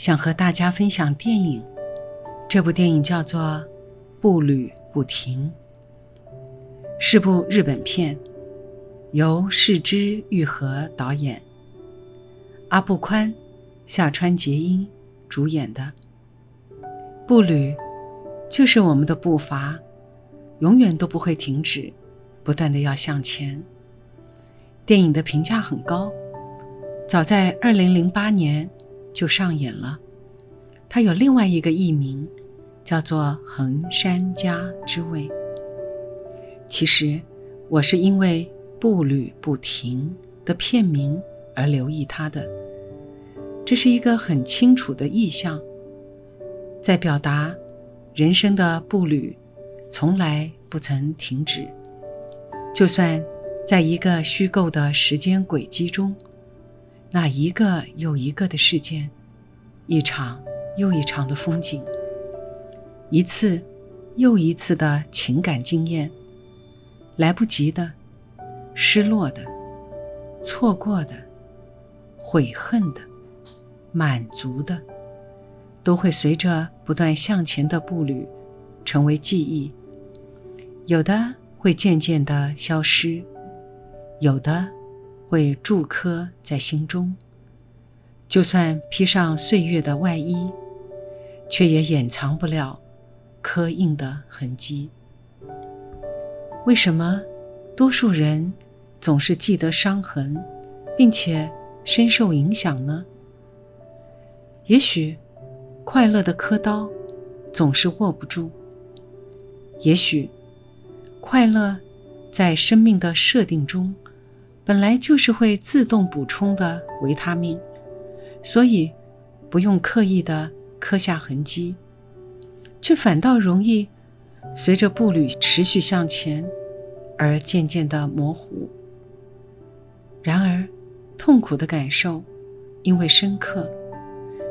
想和大家分享电影，这部电影叫做《步履不停》，是部日本片，由市之愈和导演，阿部宽、下川结音主演的。步履就是我们的步伐，永远都不会停止，不断的要向前。电影的评价很高，早在二零零八年。就上演了。它有另外一个译名，叫做《横山家之味》。其实，我是因为“步履不停”的片名而留意它的。这是一个很清楚的意象，在表达人生的步履从来不曾停止，就算在一个虚构的时间轨迹中。那一个又一个的事件，一场又一场的风景，一次又一次的情感经验，来不及的、失落的、错过的、悔恨的、满足的，都会随着不断向前的步履，成为记忆。有的会渐渐的消失，有的。会铸刻在心中，就算披上岁月的外衣，却也掩藏不了刻印的痕迹。为什么多数人总是记得伤痕，并且深受影响呢？也许快乐的刻刀总是握不住，也许快乐在生命的设定中。本来就是会自动补充的维他命，所以不用刻意的刻下痕迹，却反倒容易随着步履持续向前而渐渐的模糊。然而，痛苦的感受因为深刻，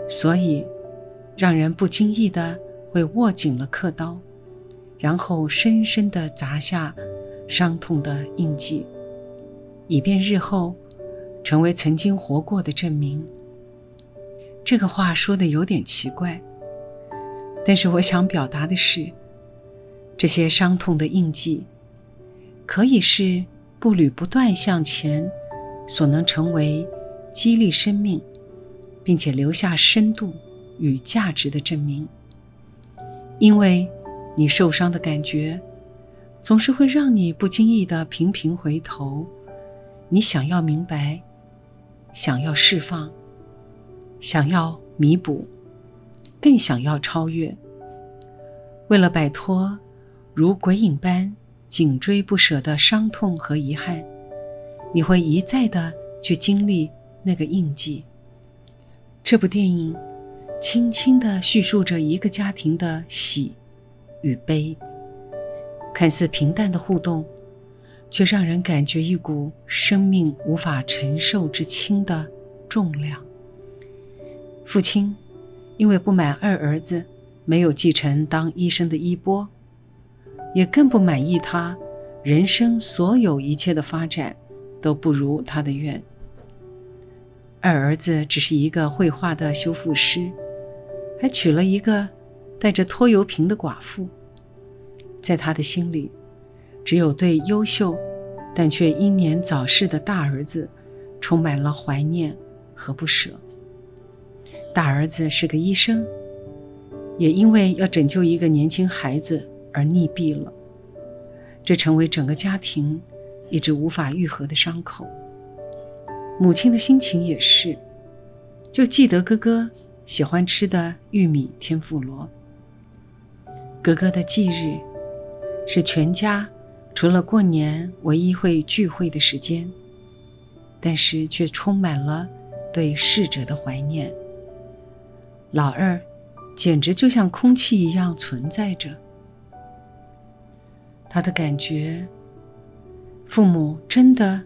所以让人不经意的会握紧了刻刀，然后深深的砸下伤痛的印记。以便日后成为曾经活过的证明。这个话说的有点奇怪，但是我想表达的是，这些伤痛的印记，可以是步履不断向前所能成为激励生命，并且留下深度与价值的证明。因为你受伤的感觉，总是会让你不经意的频频回头。你想要明白，想要释放，想要弥补，更想要超越。为了摆脱如鬼影般紧追不舍的伤痛和遗憾，你会一再的去经历那个印记。这部电影轻轻的叙述着一个家庭的喜与悲，看似平淡的互动。却让人感觉一股生命无法承受之轻的重量。父亲因为不满二儿子没有继承当医生的衣钵，也更不满意他人生所有一切的发展都不如他的愿。二儿子只是一个绘画的修复师，还娶了一个带着拖油瓶的寡妇，在他的心里。只有对优秀，但却英年早逝的大儿子，充满了怀念和不舍。大儿子是个医生，也因为要拯救一个年轻孩子而溺毙了，这成为整个家庭一直无法愈合的伤口。母亲的心情也是，就记得哥哥喜欢吃的玉米天妇罗。哥哥的忌日是全家。除了过年唯一会聚会的时间，但是却充满了对逝者的怀念。老二简直就像空气一样存在着。他的感觉，父母真的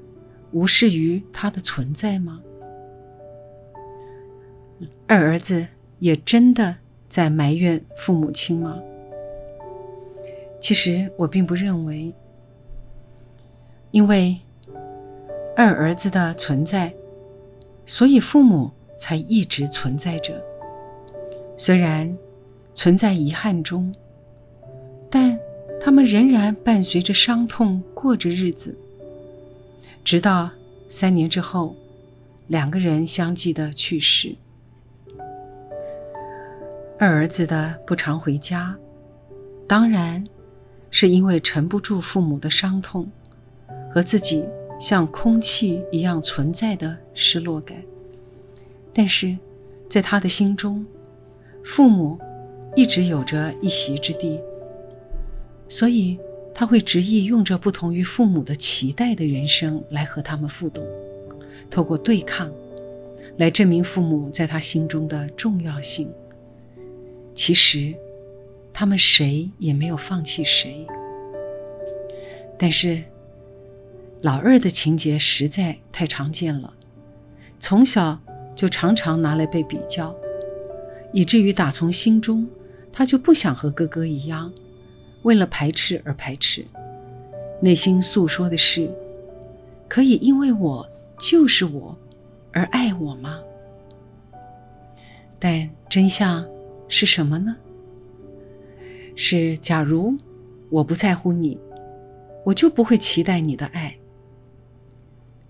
无视于他的存在吗？二儿子也真的在埋怨父母亲吗？其实我并不认为，因为二儿子的存在，所以父母才一直存在着。虽然存在遗憾中，但他们仍然伴随着伤痛过着日子，直到三年之后，两个人相继的去世。二儿子的不常回家，当然是因为沉不住父母的伤痛和自己像空气一样存在的失落感。但是，在他的心中，父母一直有着一席之地，所以他会执意用着不同于父母的期待的人生来和他们互动，透过对抗来证明父母在他心中的重要性。其实，他们谁也没有放弃谁。但是，老二的情节实在太常见了，从小就常常拿来被比较，以至于打从心中，他就不想和哥哥一样，为了排斥而排斥。内心诉说的是：可以因为我就是我而爱我吗？但真相。是什么呢？是假如我不在乎你，我就不会期待你的爱。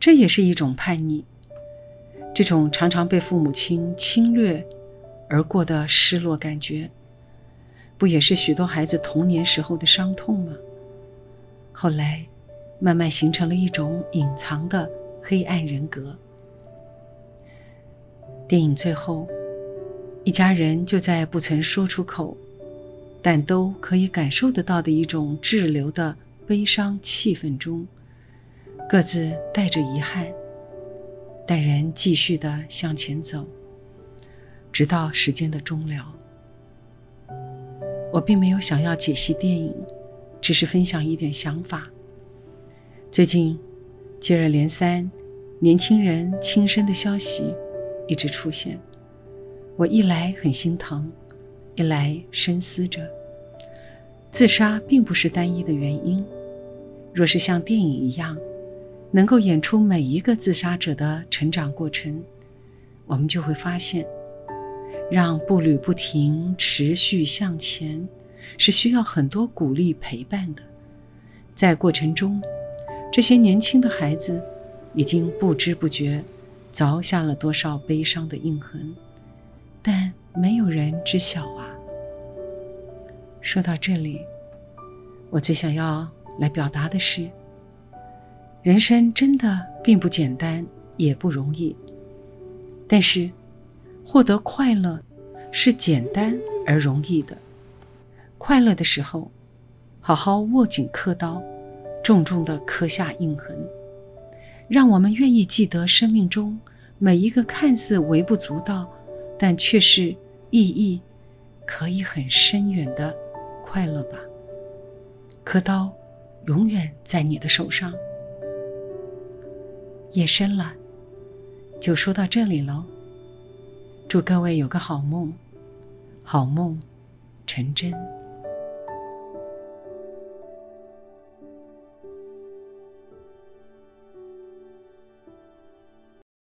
这也是一种叛逆，这种常常被父母亲侵略而过的失落感觉，不也是许多孩子童年时候的伤痛吗？后来慢慢形成了一种隐藏的黑暗人格。电影最后。一家人就在不曾说出口，但都可以感受得到的一种滞留的悲伤气氛中，各自带着遗憾，但仍继续的向前走，直到时间的终了。我并没有想要解析电影，只是分享一点想法。最近接二连三，年轻人轻生的消息一直出现。我一来很心疼，一来深思着。自杀并不是单一的原因。若是像电影一样，能够演出每一个自杀者的成长过程，我们就会发现，让步履不停、持续向前，是需要很多鼓励陪伴的。在过程中，这些年轻的孩子已经不知不觉凿下了多少悲伤的印痕。但没有人知晓啊。说到这里，我最想要来表达的是：人生真的并不简单，也不容易。但是，获得快乐是简单而容易的。快乐的时候，好好握紧刻刀，重重的刻下印痕，让我们愿意记得生命中每一个看似微不足道。但却是意义可以很深远的快乐吧。刻刀永远在你的手上。夜深了，就说到这里喽。祝各位有个好梦，好梦成真。